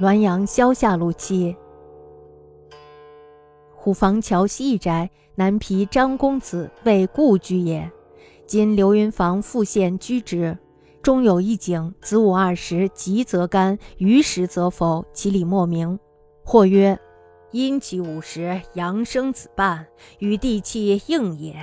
滦阳萧下路七。虎坊桥西一宅，南皮张公子为故居也。今刘云房复现居之。中有一景：子午二时，吉则干，余时则否。其理莫名。或曰：阴气午时，阳生子半，与地气应也。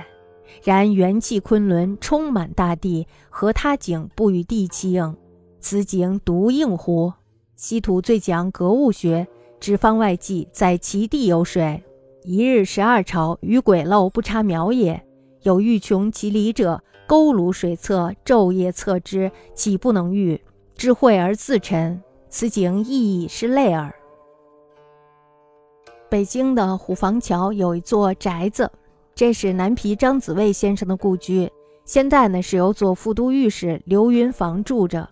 然元气昆仑充满大地，何他景不与地气应？此景独应乎？西土最讲格物学，知方外纪，在其地有水。一日十二朝，与鬼漏不差苗也。有欲穷其理者，沟庐水侧，昼夜测之，岂不能御？智慧而自沉，此景亦已是泪耳。北京的虎坊桥有一座宅子，这是南皮张子卫先生的故居。现在呢，是由左副都御史刘云房住着。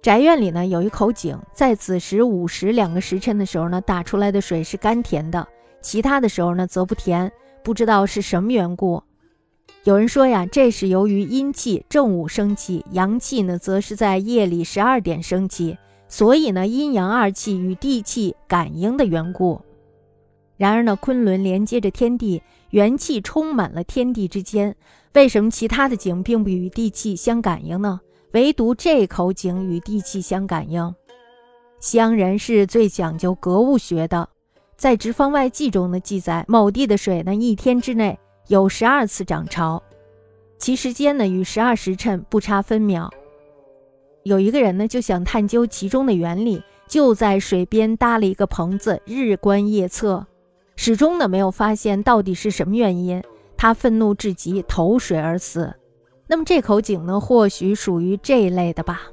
宅院里呢，有一口井，在子时午时两个时辰的时候呢，打出来的水是甘甜的。其他的时候呢，则不甜，不知道是什么缘故。有人说呀，这是由于阴气正午升起，阳气呢，则是在夜里十二点升起，所以呢，阴阳二气与地气感应的缘故。然而呢，昆仑连接着天地，元气充满了天地之间，为什么其他的井并不与地气相感应呢？唯独这口井与地气相感应。乡人是最讲究格物学的。在《直方外记》中的记载，某地的水呢，一天之内有十二次涨潮，其时间呢与十二时辰不差分秒。有一个人呢就想探究其中的原理，就在水边搭了一个棚子，日观夜测，始终呢没有发现到底是什么原因。他愤怒至极，投水而死。那么这口井呢，或许属于这一类的吧。